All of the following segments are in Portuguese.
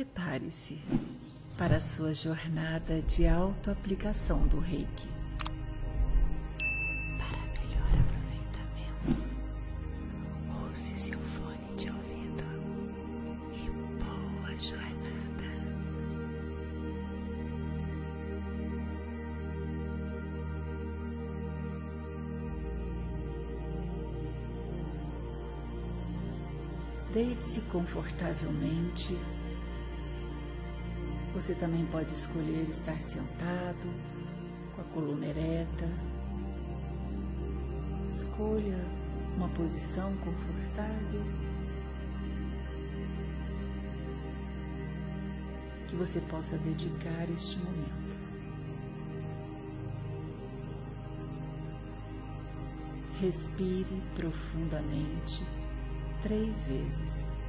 Prepare-se para a sua jornada de autoaplicação do Reiki. Para melhor aproveitamento, use seu fone de ouvido e boa jornada. Deite-se confortavelmente você também pode escolher estar sentado, com a coluna ereta. Escolha uma posição confortável que você possa dedicar este momento. Respire profundamente três vezes.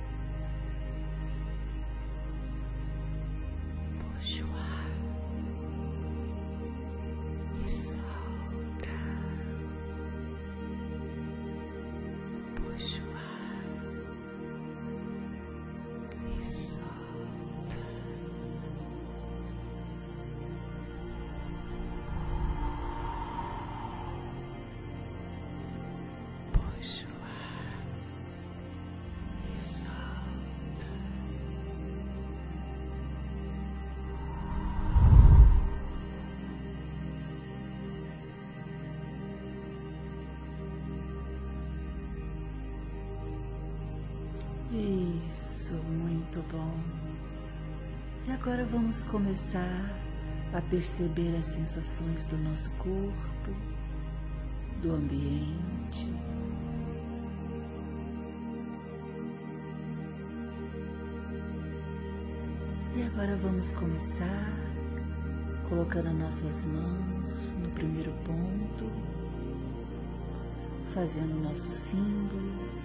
Bom. E agora vamos começar a perceber as sensações do nosso corpo, do ambiente. E agora vamos começar colocando nossas mãos no primeiro ponto, fazendo nosso símbolo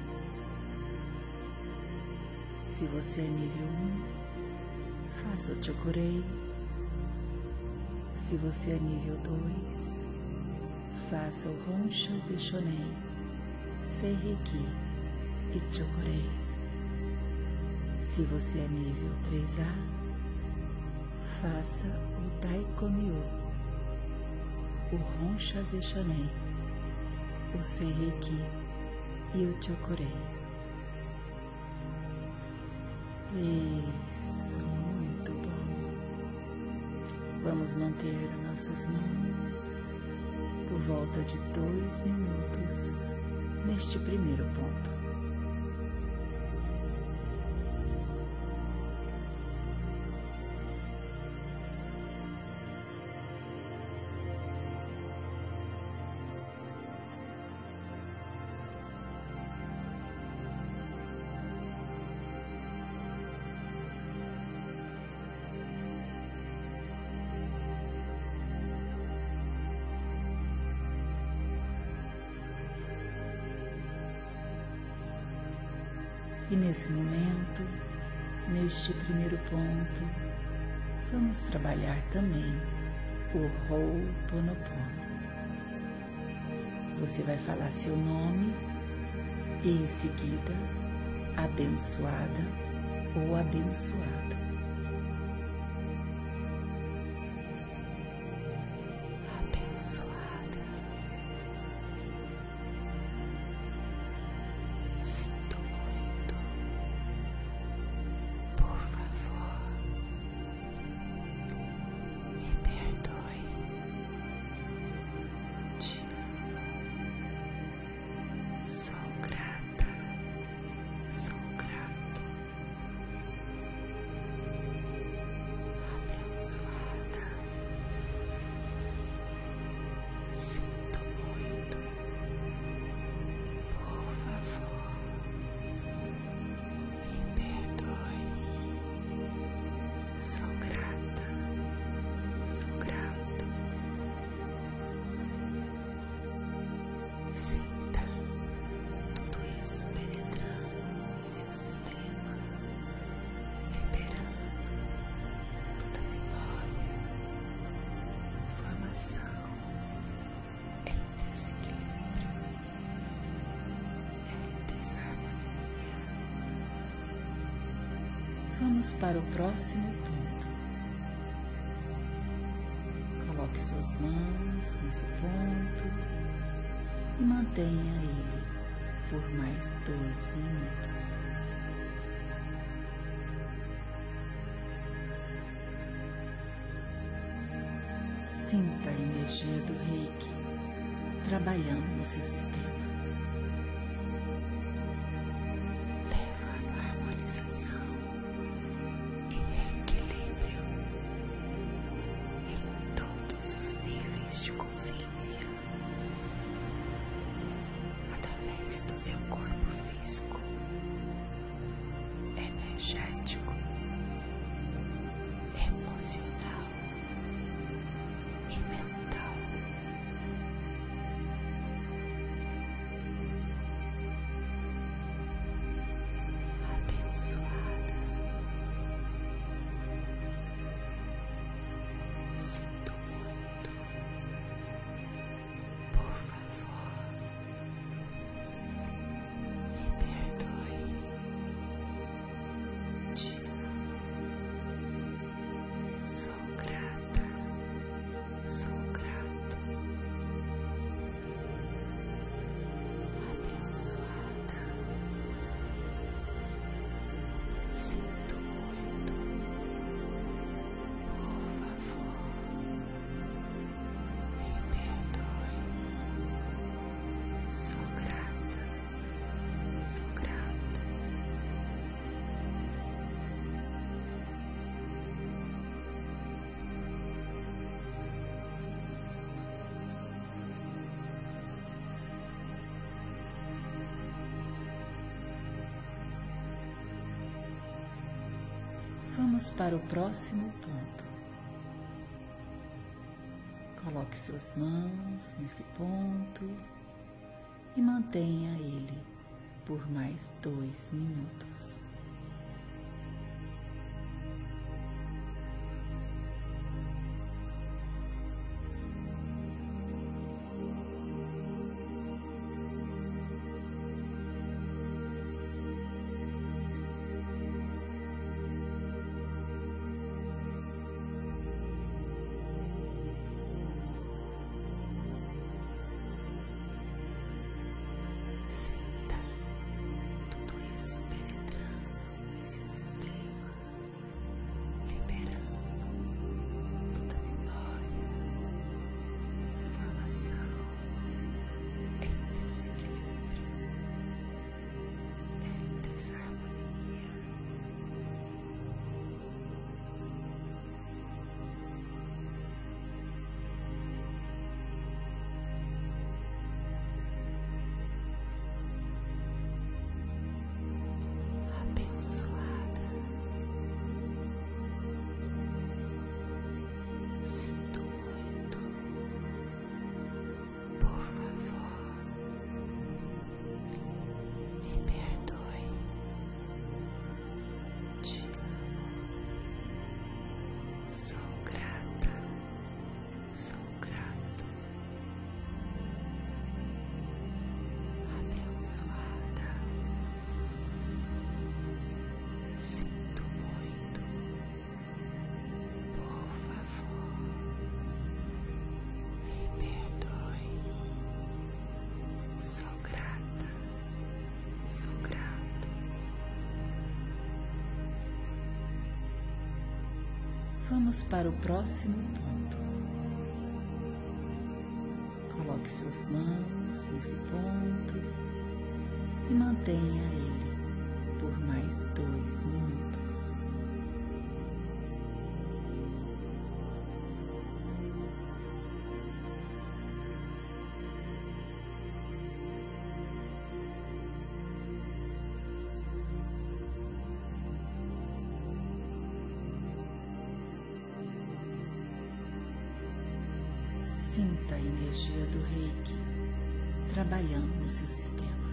se você é nível 1, faça o Chokurei. Se você é nível 2, faça o Roncha Zeshonei, Seireki e Chokurei. Se você é nível 3A, faça o Daikomyo, o Roncha Zeshonei, o Seireki e o Chokurei. Isso, muito bom. Vamos manter nossas mãos por volta de dois minutos neste primeiro ponto. E nesse momento, neste primeiro ponto, vamos trabalhar também o Ho'oponopono. Você vai falar seu nome e em seguida abençoada ou abençoado. Vamos para o próximo ponto. Coloque suas mãos nesse ponto e mantenha ele por mais dois minutos. Sinta a energia do reiki trabalhando no seu sistema. Vamos para o próximo ponto. Coloque suas mãos nesse ponto e mantenha ele por mais dois minutos. Vamos para o próximo ponto. Coloque suas mãos nesse ponto e mantenha ele por mais dois minutos. Energia do reiki trabalhando no seu sistema.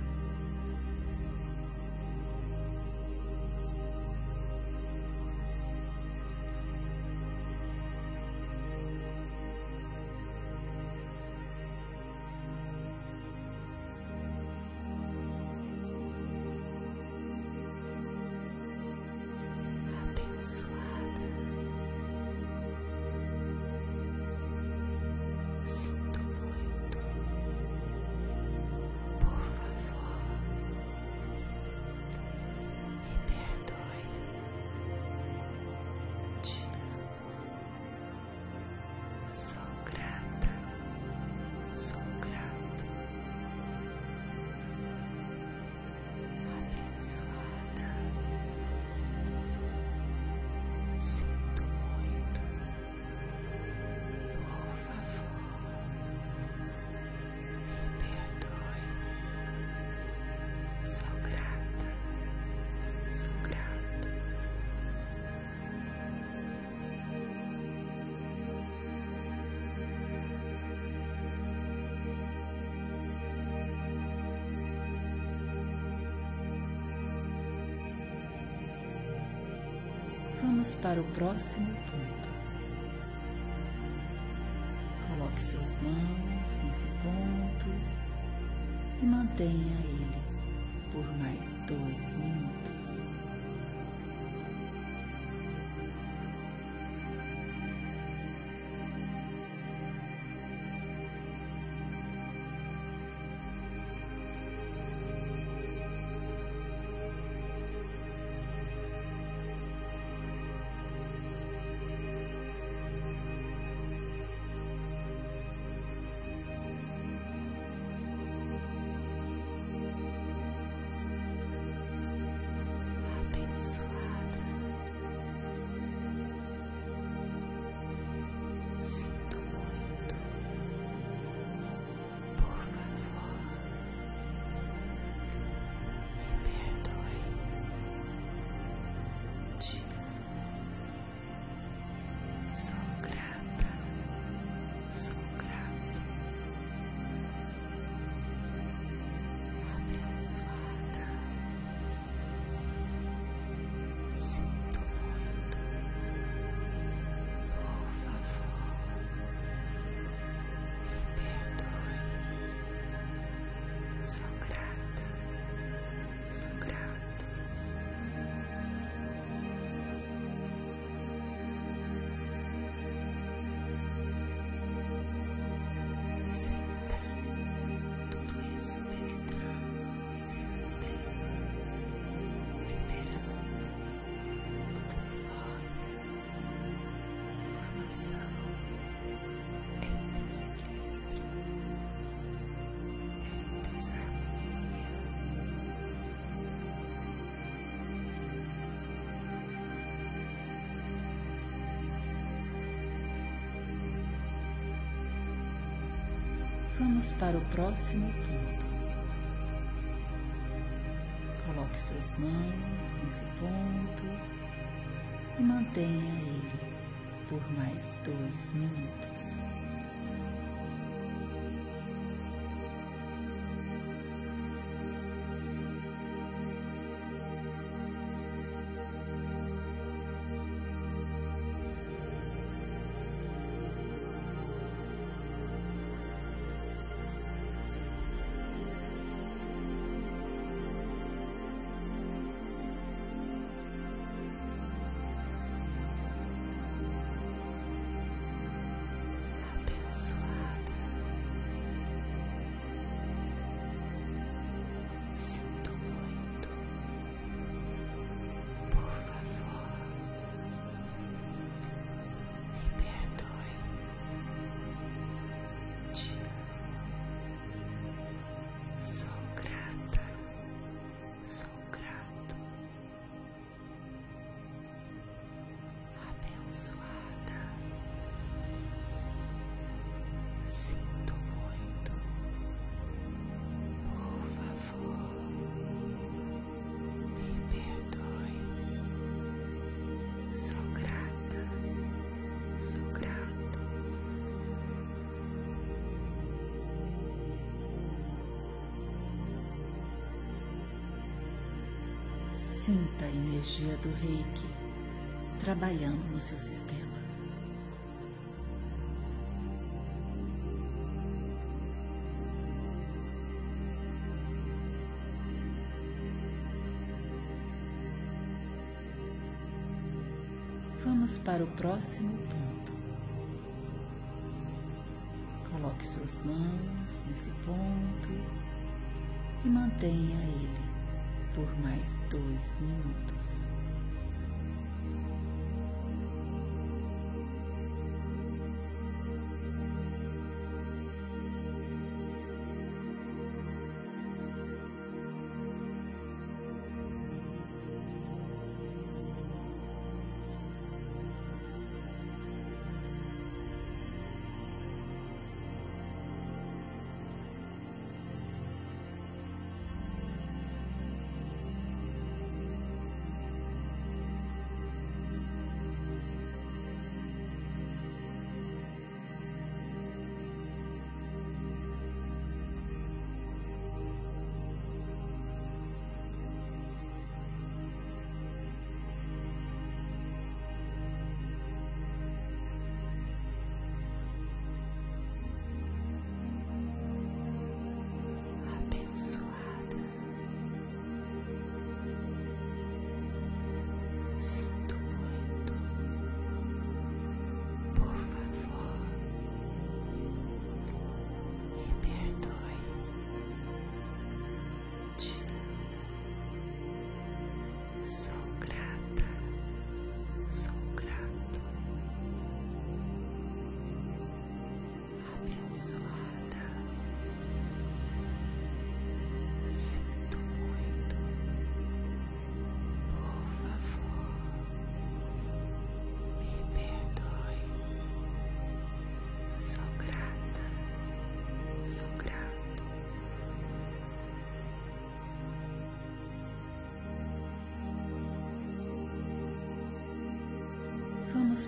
Para o próximo ponto. Coloque suas mãos nesse ponto e mantenha ele por mais dois minutos. Vamos para o próximo ponto. Coloque suas mãos nesse ponto e mantenha ele por mais dois minutos. Sinta a energia do reiki trabalhando no seu sistema. Vamos para o próximo ponto. Coloque suas mãos nesse ponto e mantenha ele por mais dois minutos.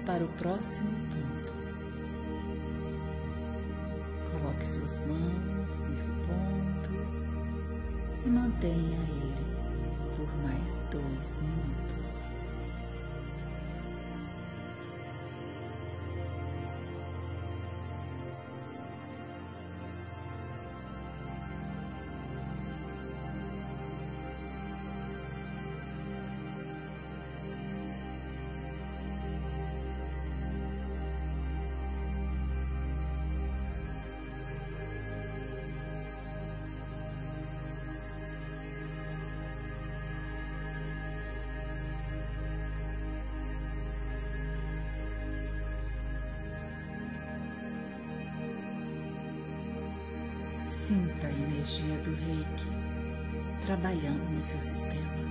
Para o próximo ponto. Coloque suas mãos nesse ponto e mantenha ele por mais dois minutos. Sinta a energia do reiki trabalhando no seu sistema.